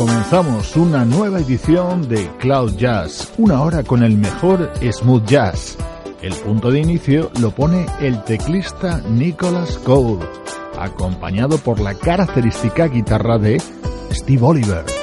Comenzamos una nueva edición de Cloud Jazz, una hora con el mejor smooth jazz. El punto de inicio lo pone el teclista Nicholas Cole, acompañado por la característica guitarra de Steve Oliver.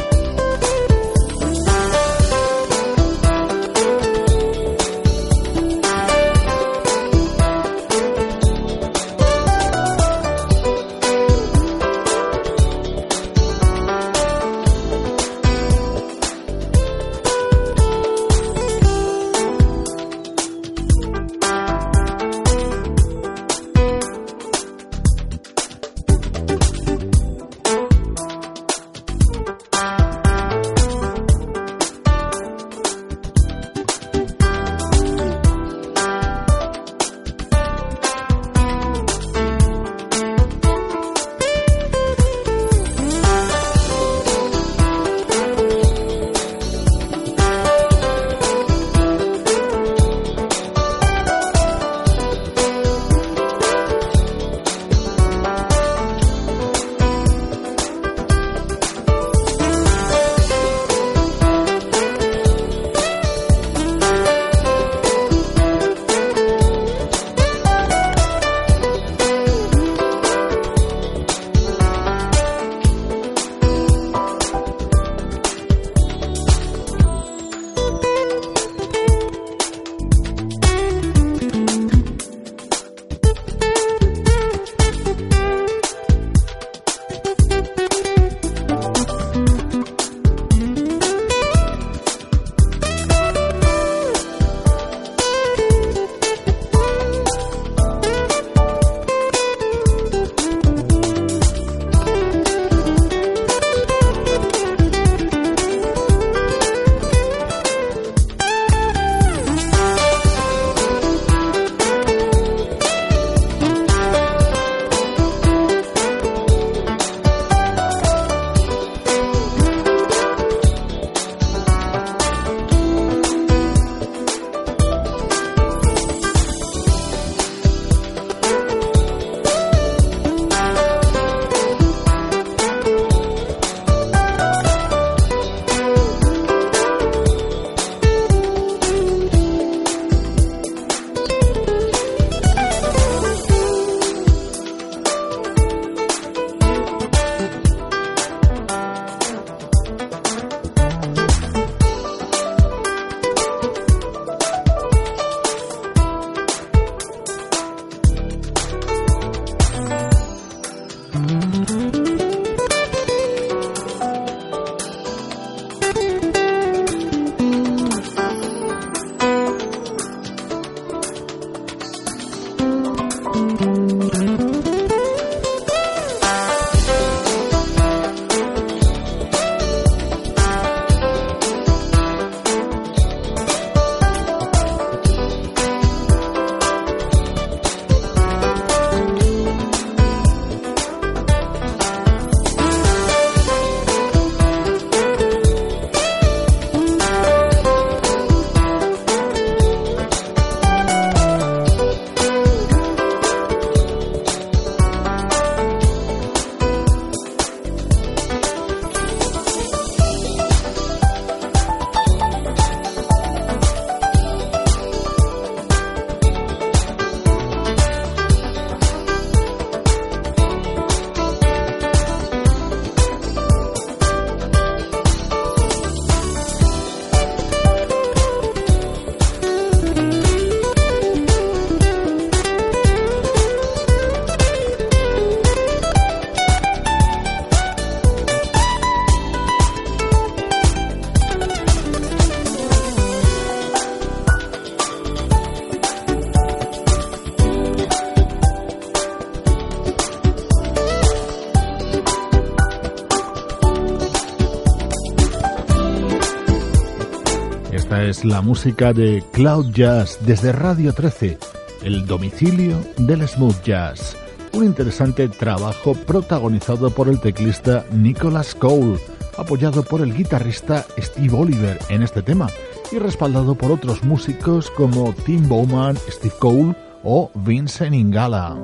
La música de Cloud Jazz desde Radio 13, el domicilio del smooth jazz. Un interesante trabajo protagonizado por el teclista Nicholas Cole, apoyado por el guitarrista Steve Oliver en este tema y respaldado por otros músicos como Tim Bowman, Steve Cole o Vincent Ingala.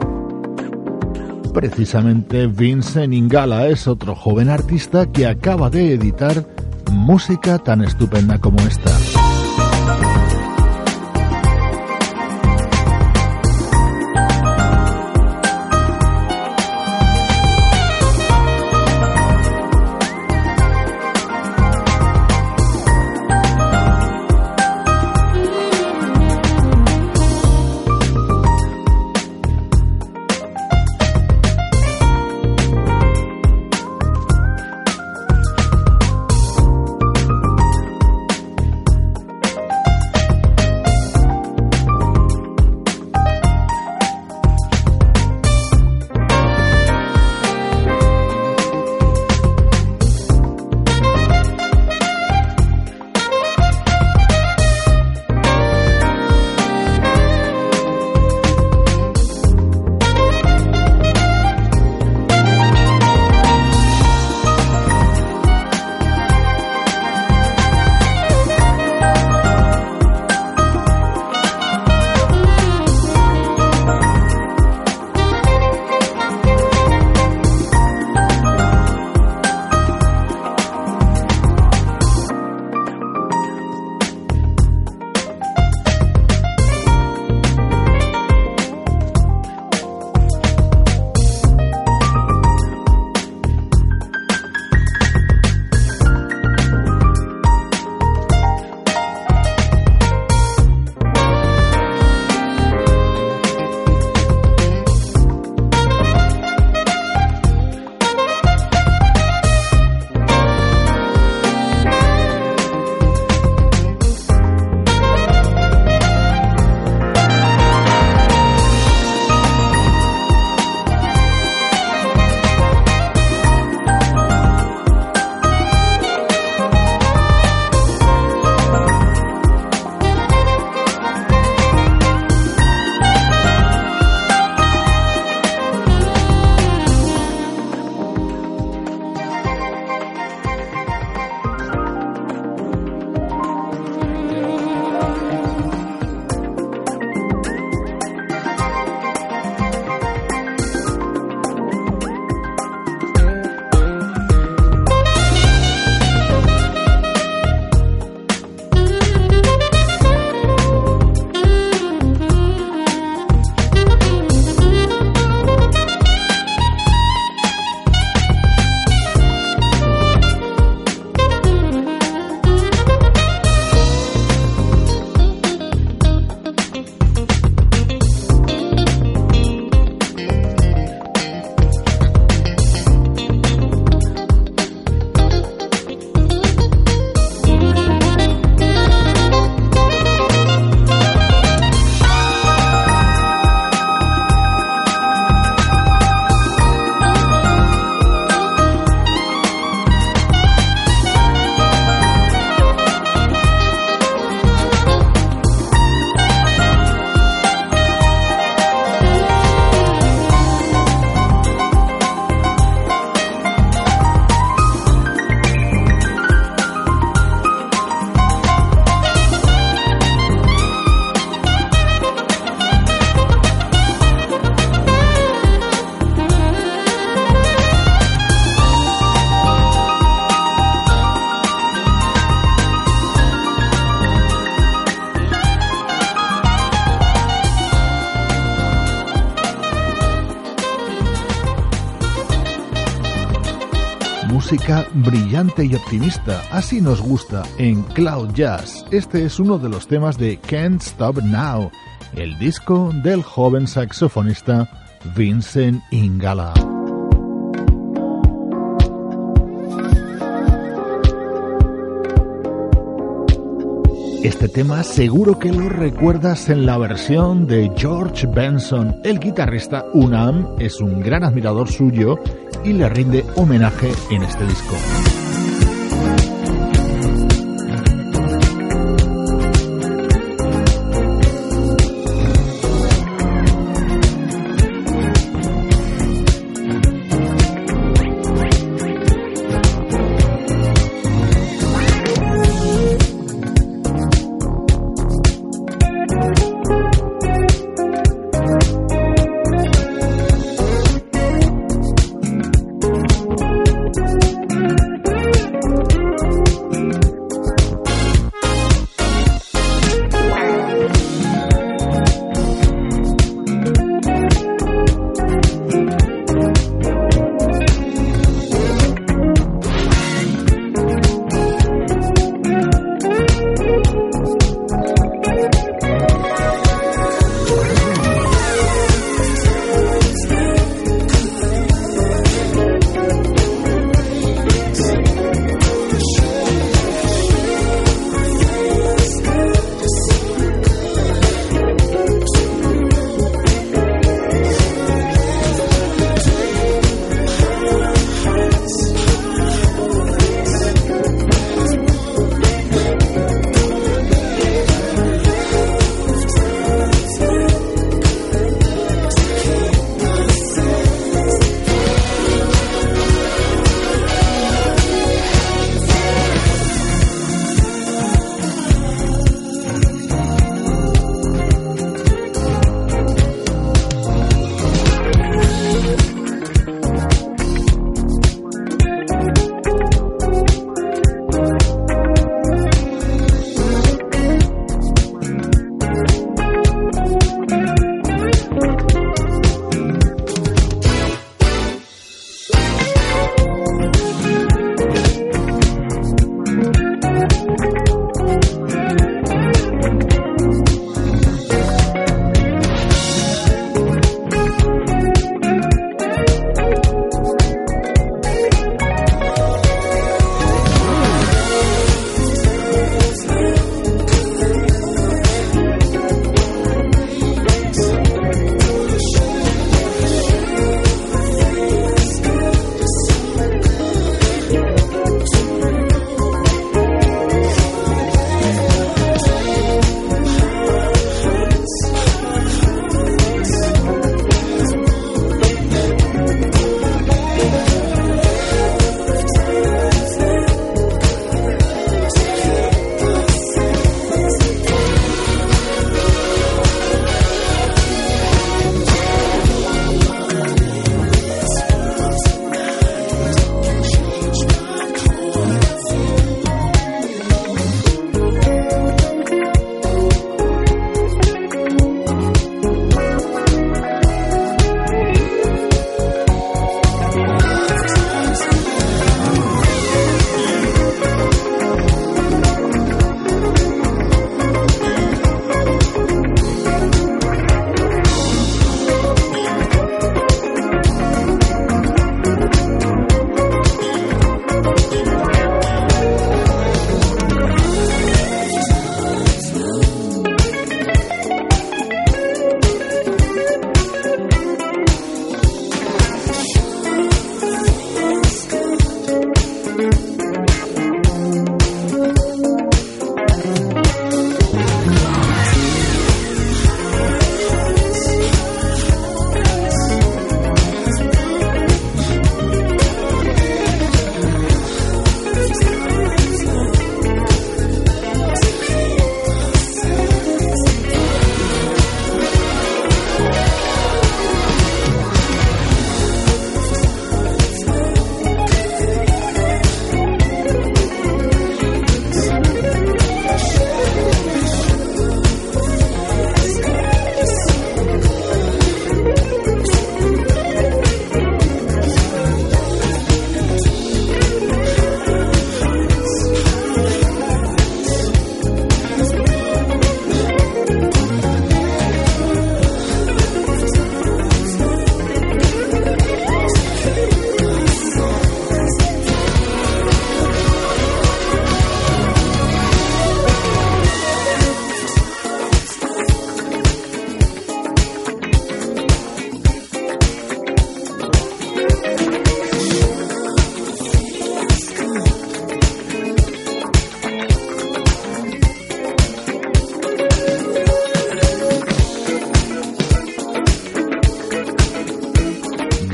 Precisamente Vincent Ingala es otro joven artista que acaba de editar música tan estupenda como esta. Brillante y optimista. Así nos gusta en Cloud Jazz. Este es uno de los temas de Can't Stop Now, el disco del joven saxofonista Vincent Ingala. Este tema seguro que lo recuerdas en la versión de George Benson. El guitarrista Unam es un gran admirador suyo y le rinde homenaje en este disco.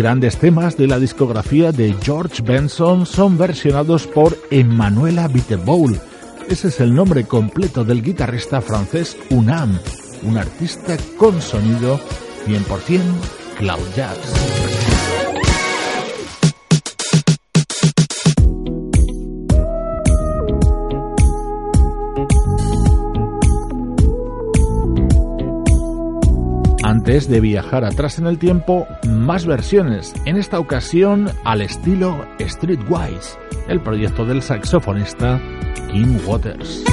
Grandes temas de la discografía de George Benson son versionados por Emanuela Wittebowl. Ese es el nombre completo del guitarrista francés Unam, un artista con sonido 100% cloud jazz. De viajar atrás en el tiempo, más versiones, en esta ocasión al estilo Streetwise, el proyecto del saxofonista Kim Waters.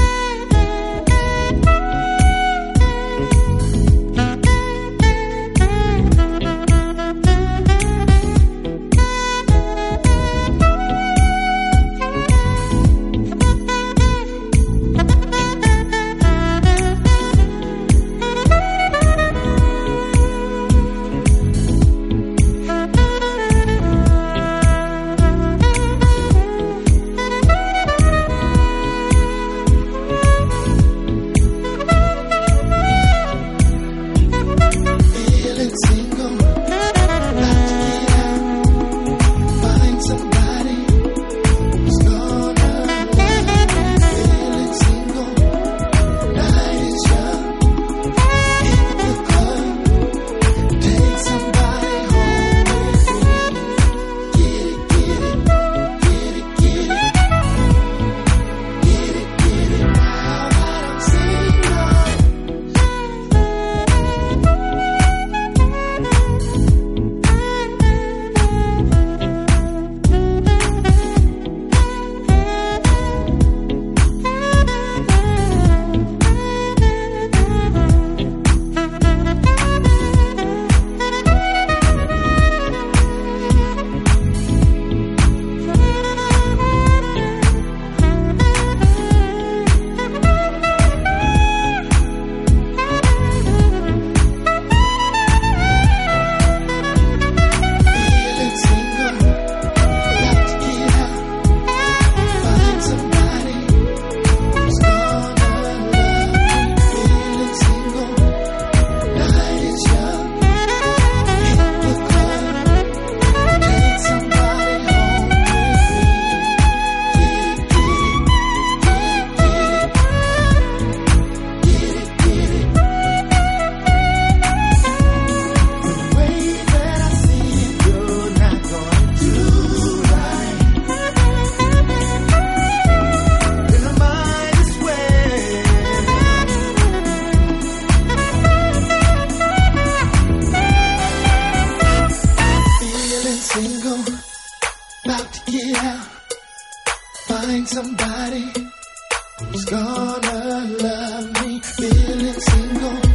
Wanna love me feeling single.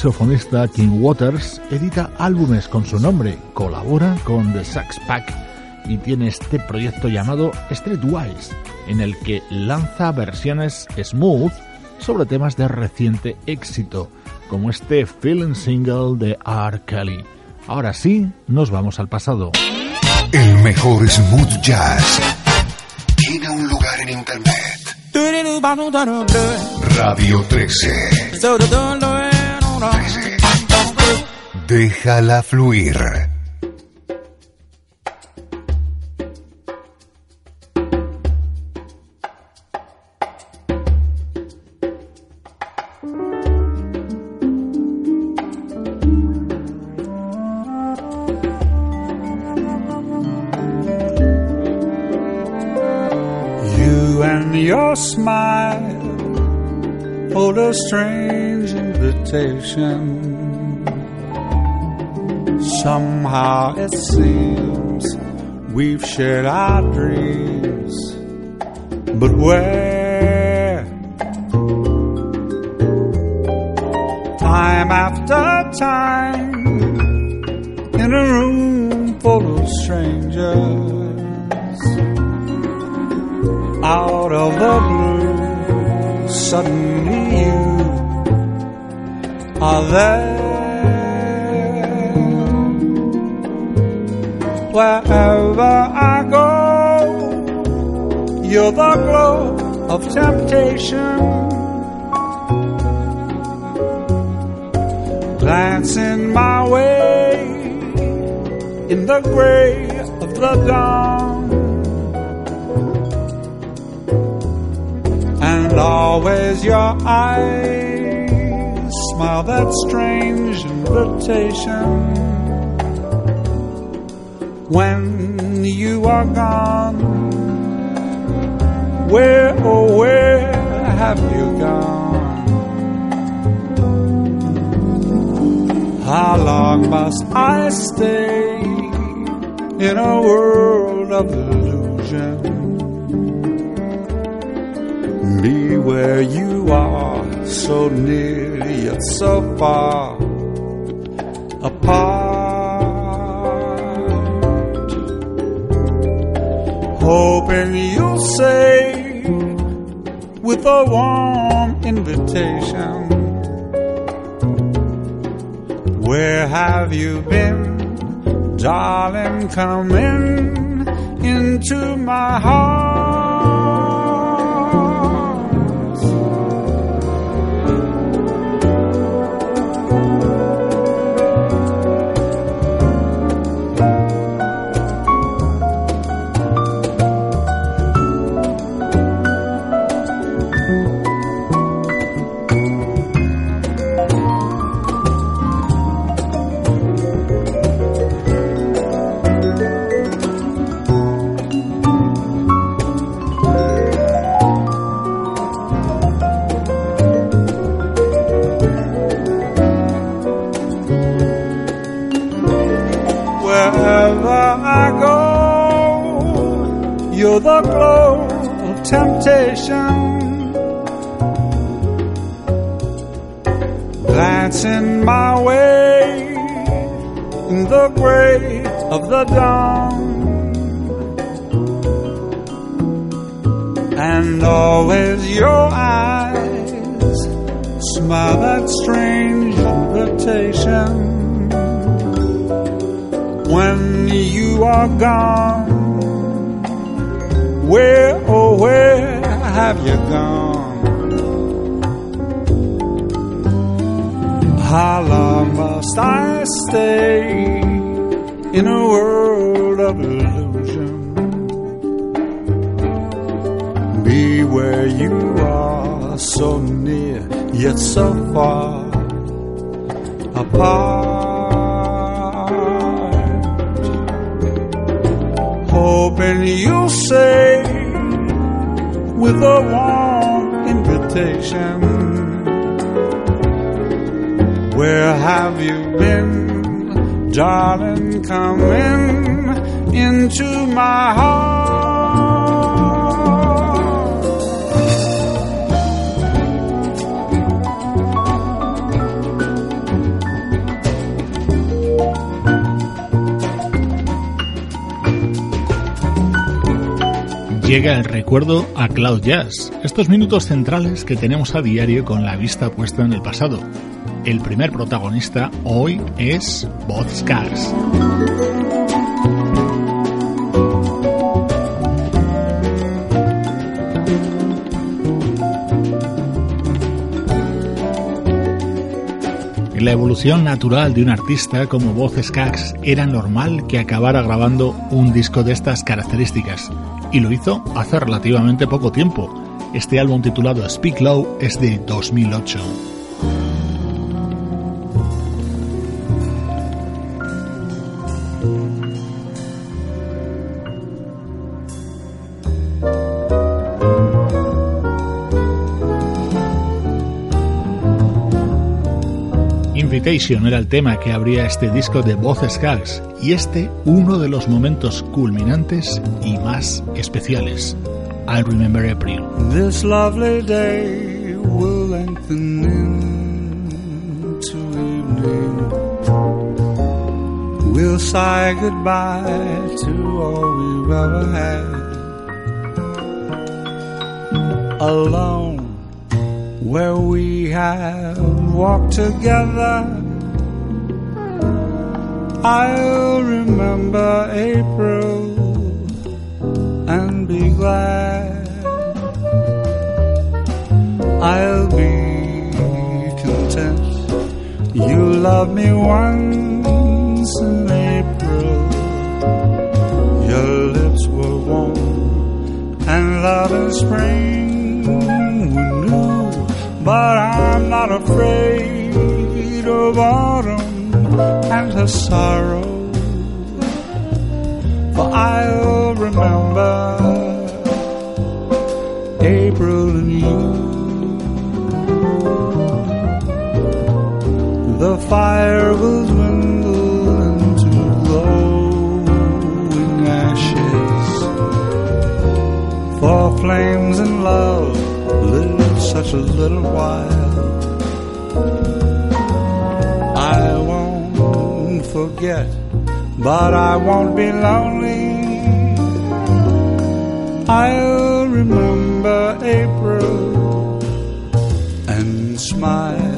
Saxofonista King Waters edita álbumes con su nombre, colabora con The Sax Pack y tiene este proyecto llamado Streetwise, en el que lanza versiones smooth sobre temas de reciente éxito, como este Feeling Single de R. Kelly. Ahora sí, nos vamos al pasado. El mejor smooth jazz tiene un lugar en internet. Radio 13. 13. Déjala fluir. your smile hold a strange Somehow it seems we've shared our dreams, but where? Time after time, in a room full of strangers. Out of the blue, suddenly you are there. Wherever I go, you're the glow of temptation. Glancing my way in the gray of the dawn. and always your eyes smile that strange invitation. When you are gone, where oh where have you gone? How long must I stay in a world of illusion? be where you are, so near yet so far apart. Hoping you'll say with a warm invitation, Where have you been, darling? Come in into my heart. Llega el recuerdo a Cloud Jazz, estos minutos centrales que tenemos a diario con la vista puesta en el pasado. El primer protagonista hoy es Bob Scars. En la evolución natural de un artista como Bob Scaggs era normal que acabara grabando un disco de estas características, y lo hizo hace relativamente poco tiempo. Este álbum titulado Speak Low es de 2008. Era el tema que abría este disco de voces gags y este uno de los momentos culminantes y más especiales. I remember April. This lovely day will lengthen into evening. We'll say goodbye to all we've ever had. Alone where we have walked together I'll remember April and be glad. I'll be content. You love me once in April. Your lips were warm and love in spring were new, but I'm not afraid of autumn and her sorrow. For I'll remember April and you. The fire will dwindle into glowing ashes. For flames and love live such a little while. Forget, but I won't be lonely. I'll remember April and smile.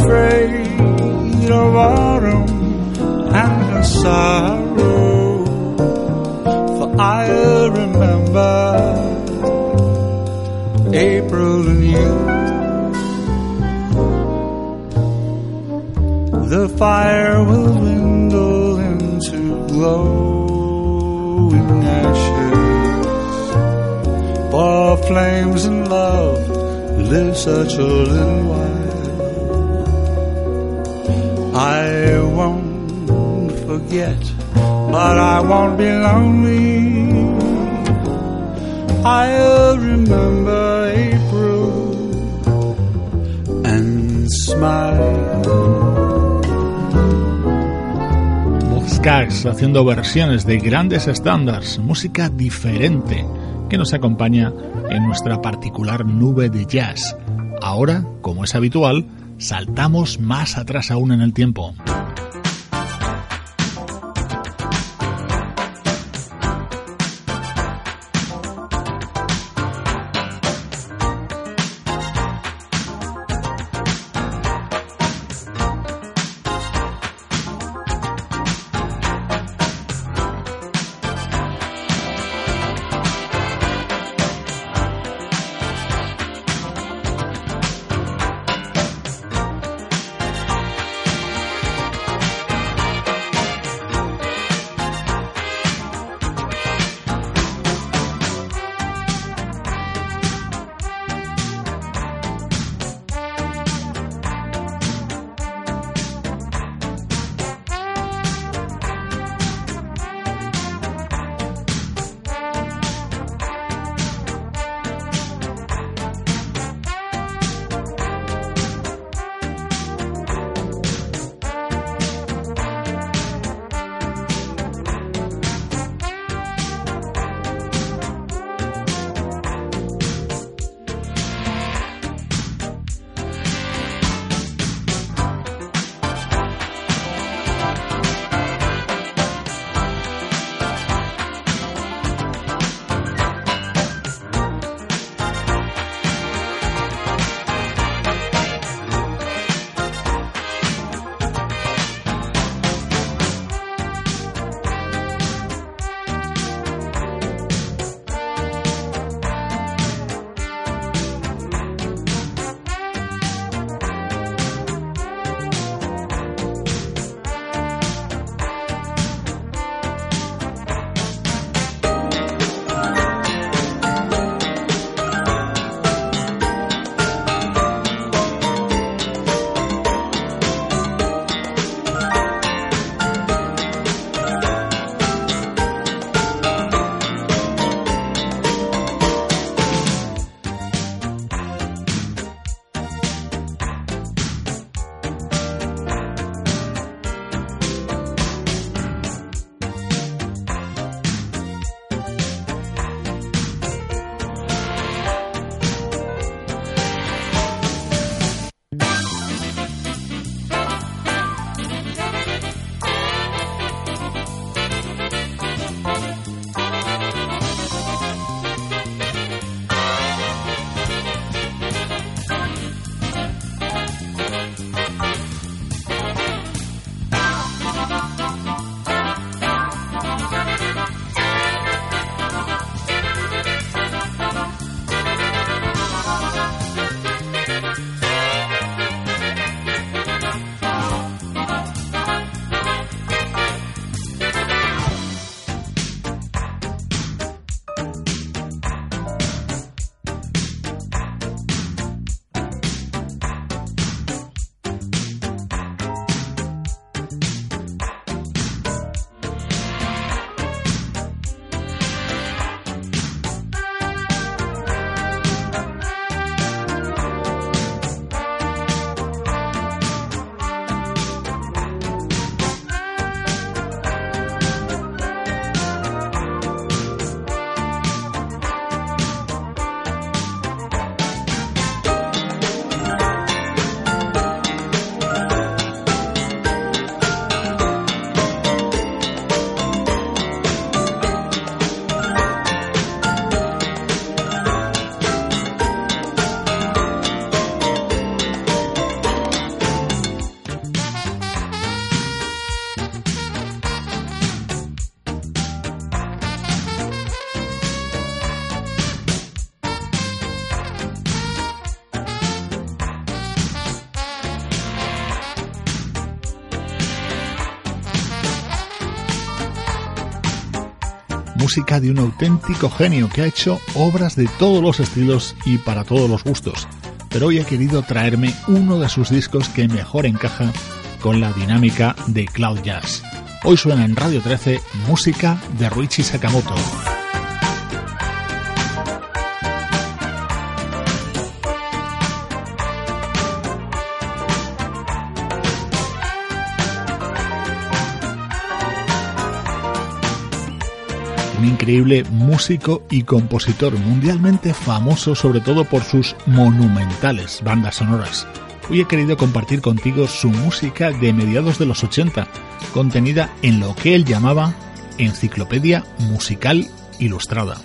afraid of autumn and the sorrow. For I remember April and you. The fire will dwindle into glowing ashes. For flames and love live such a little while. Haciendo versiones de grandes estándares, música diferente que nos acompaña en nuestra particular nube de jazz. Ahora, como es habitual, saltamos más atrás aún en el tiempo. Música de un auténtico genio que ha hecho obras de todos los estilos y para todos los gustos. Pero hoy he querido traerme uno de sus discos que mejor encaja con la dinámica de Cloud Jazz. Hoy suena en Radio 13 música de Ruichi Sakamoto. Increíble músico y compositor mundialmente famoso sobre todo por sus monumentales bandas sonoras. Hoy he querido compartir contigo su música de mediados de los 80, contenida en lo que él llamaba Enciclopedia Musical Ilustrada.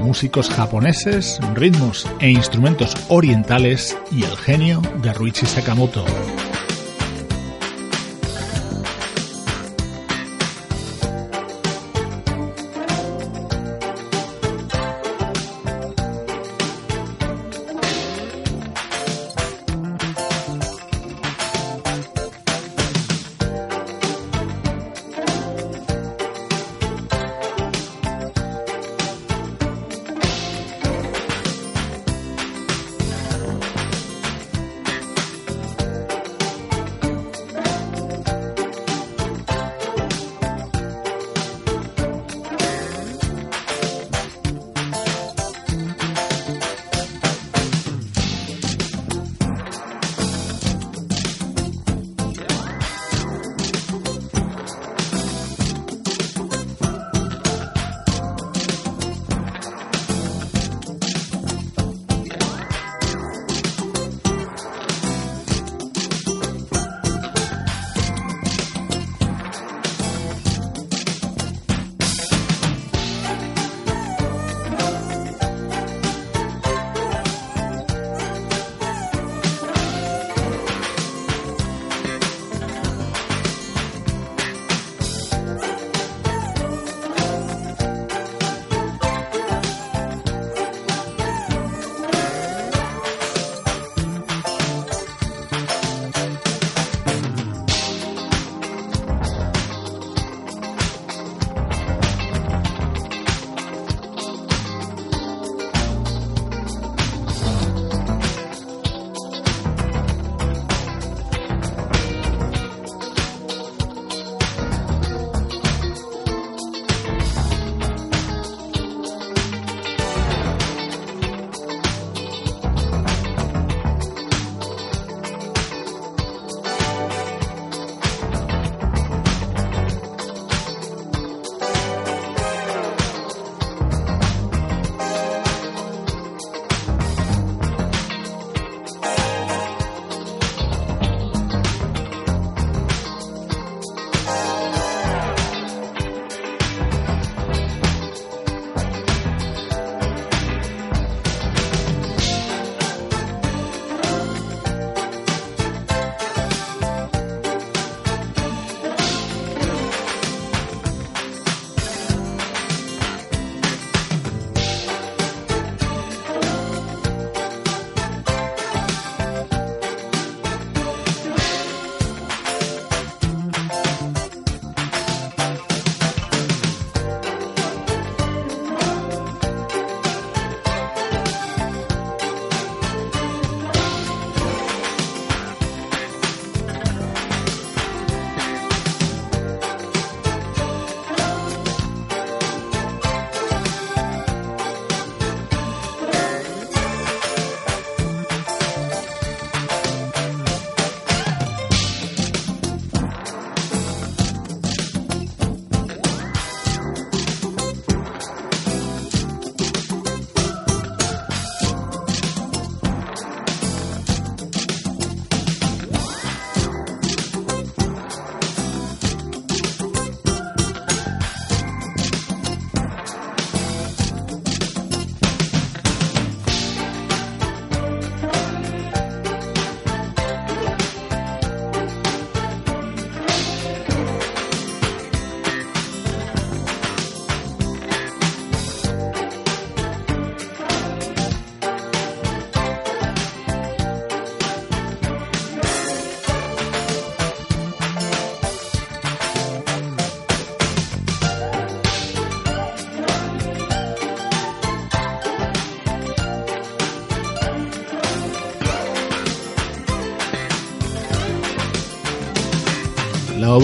músicos japoneses, ritmos e instrumentos orientales y el genio de Ruichi Sakamoto.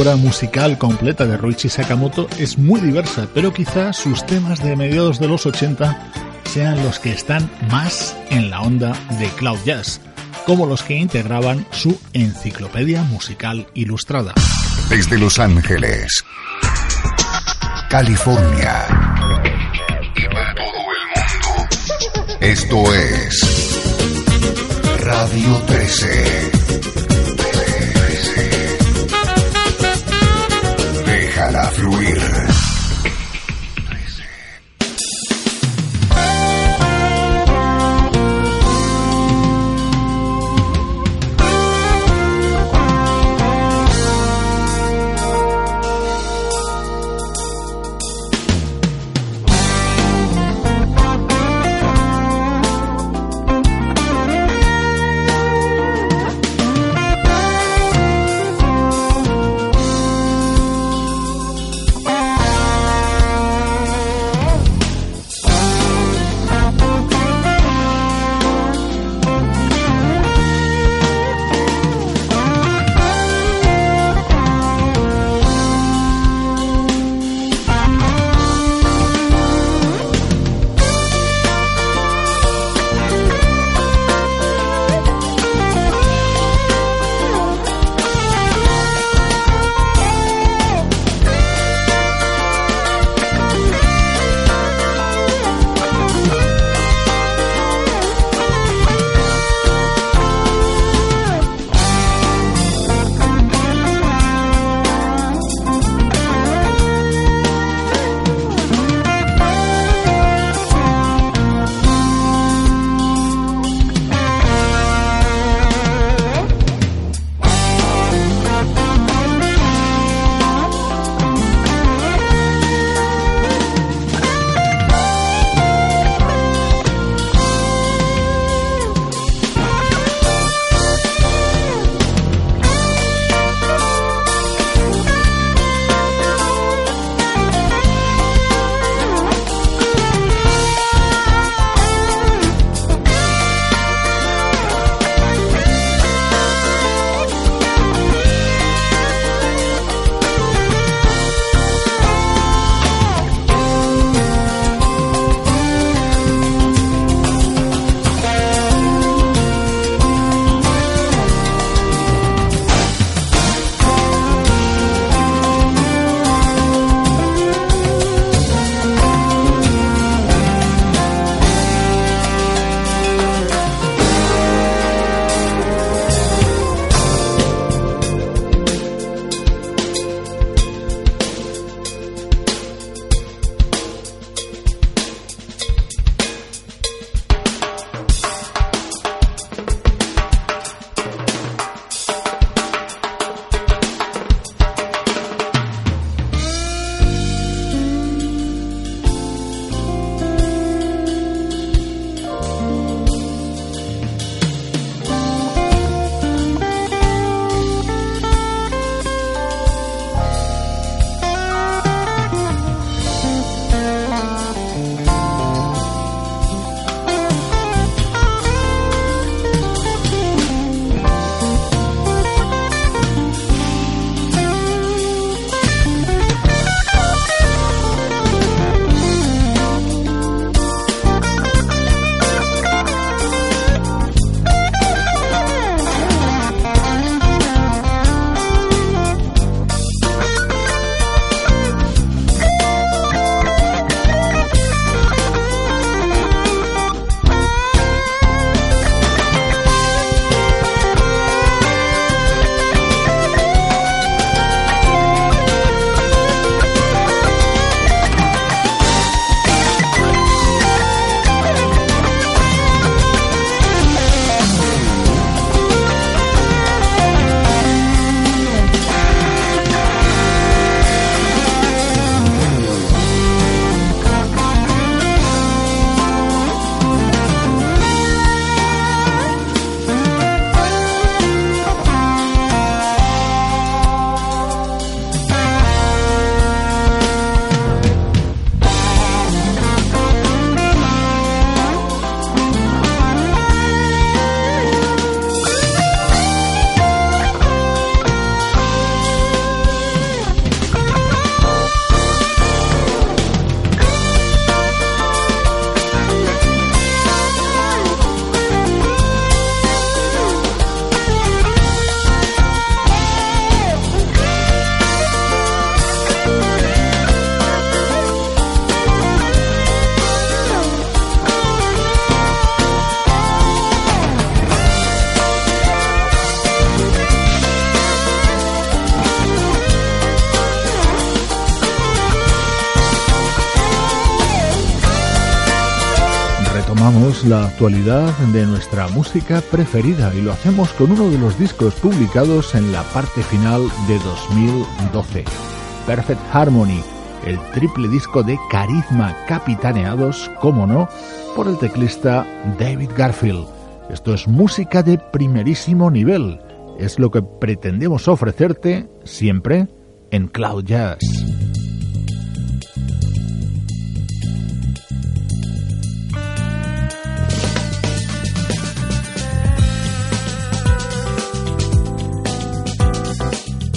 Obra musical completa de Ruichi Sakamoto es muy diversa, pero quizás sus temas de mediados de los 80 sean los que están más en la onda de Cloud Jazz, como los que integraban su enciclopedia musical ilustrada. Desde Los Ángeles, California y para todo el mundo, esto es Radio 13. Déjala fluir. Actualidad de nuestra música preferida y lo hacemos con uno de los discos publicados en la parte final de 2012, Perfect Harmony, el triple disco de carisma capitaneados, como no, por el teclista David Garfield. Esto es música de primerísimo nivel, es lo que pretendemos ofrecerte siempre en Cloud Jazz.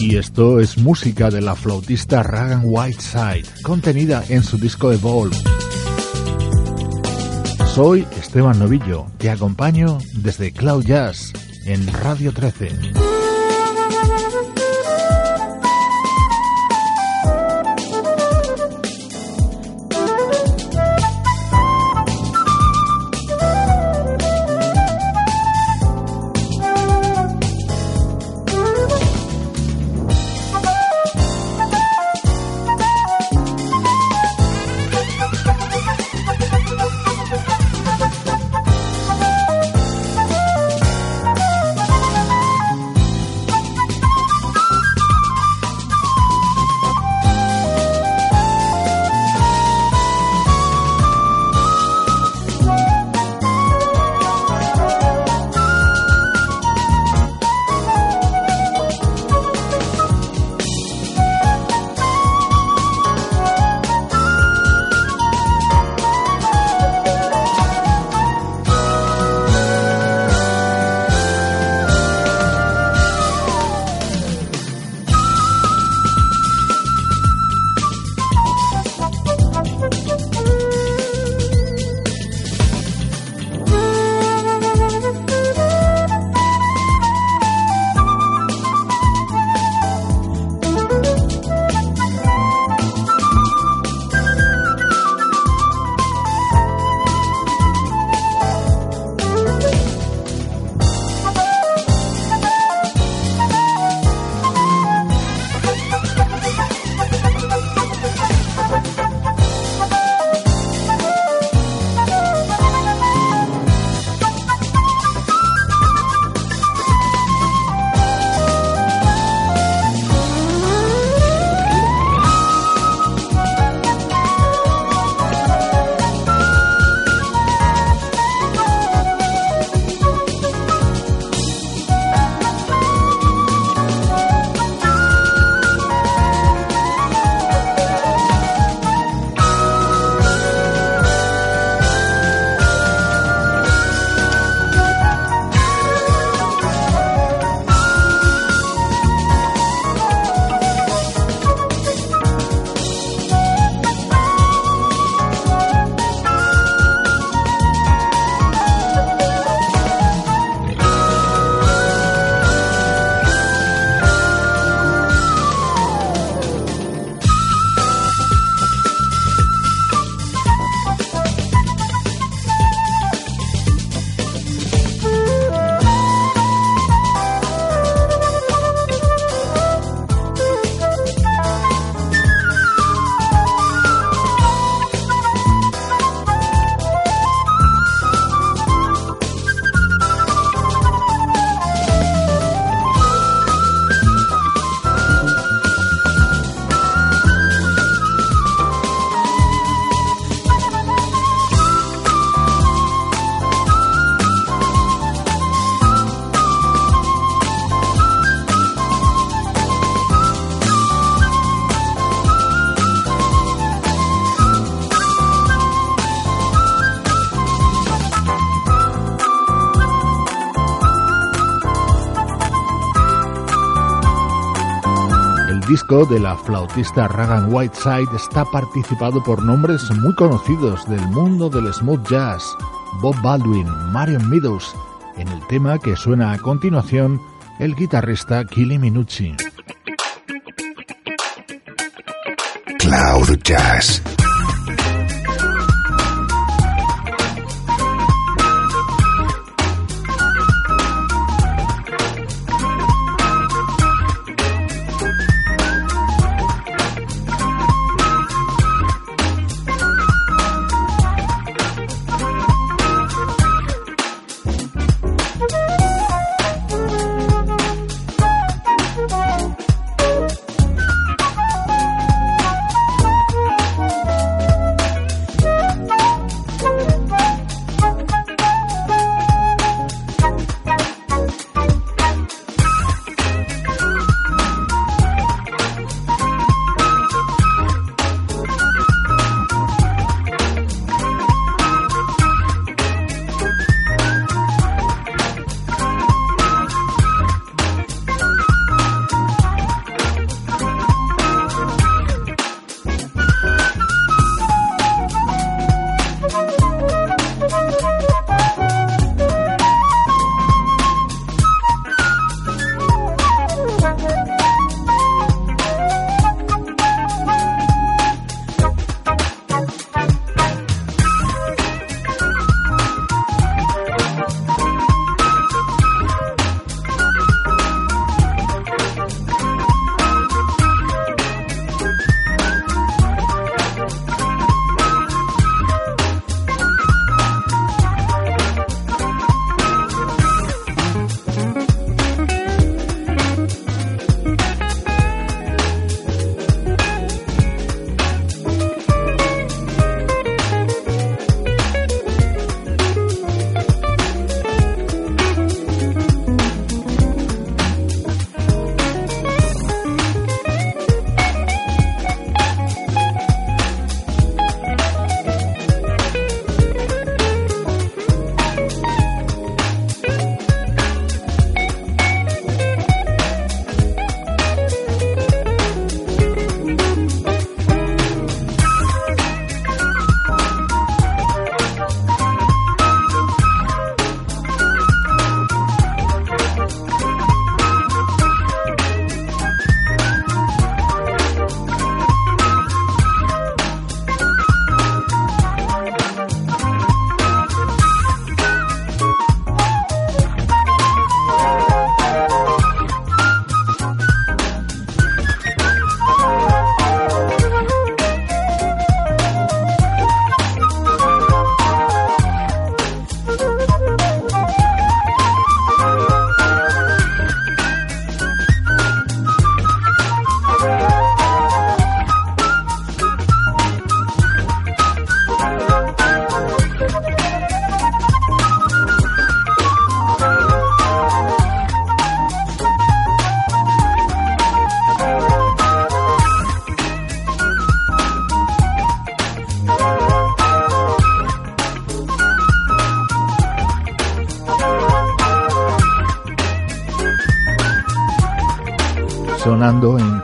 Y esto es música de la flautista Ragan Whiteside, contenida en su disco Evolve. Soy Esteban Novillo, te acompaño desde Cloud Jazz en Radio 13. Disco de la flautista Ragan Whiteside está participado por nombres muy conocidos del mundo del smooth jazz, Bob Baldwin, Marion Meadows, en el tema que suena a continuación el guitarrista Kili Minucci. Cloud Jazz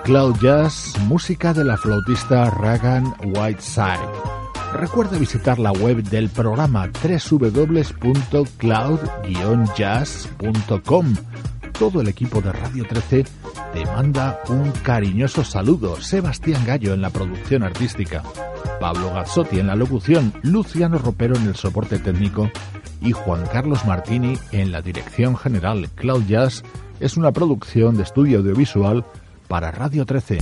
Cloud Jazz, música de la flautista Ragan Whiteside. Recuerda visitar la web del programa www.cloud-jazz.com. Todo el equipo de Radio 13 te manda un cariñoso saludo. Sebastián Gallo en la producción artística, Pablo Gazzotti en la locución, Luciano Ropero en el soporte técnico y Juan Carlos Martini en la dirección general. Cloud Jazz es una producción de estudio audiovisual para Radio 13.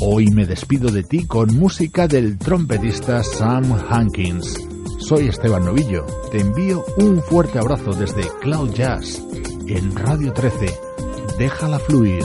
Hoy me despido de ti con música del trompetista Sam Hankins. Soy Esteban Novillo. Te envío un fuerte abrazo desde Cloud Jazz en Radio 13. Déjala fluir.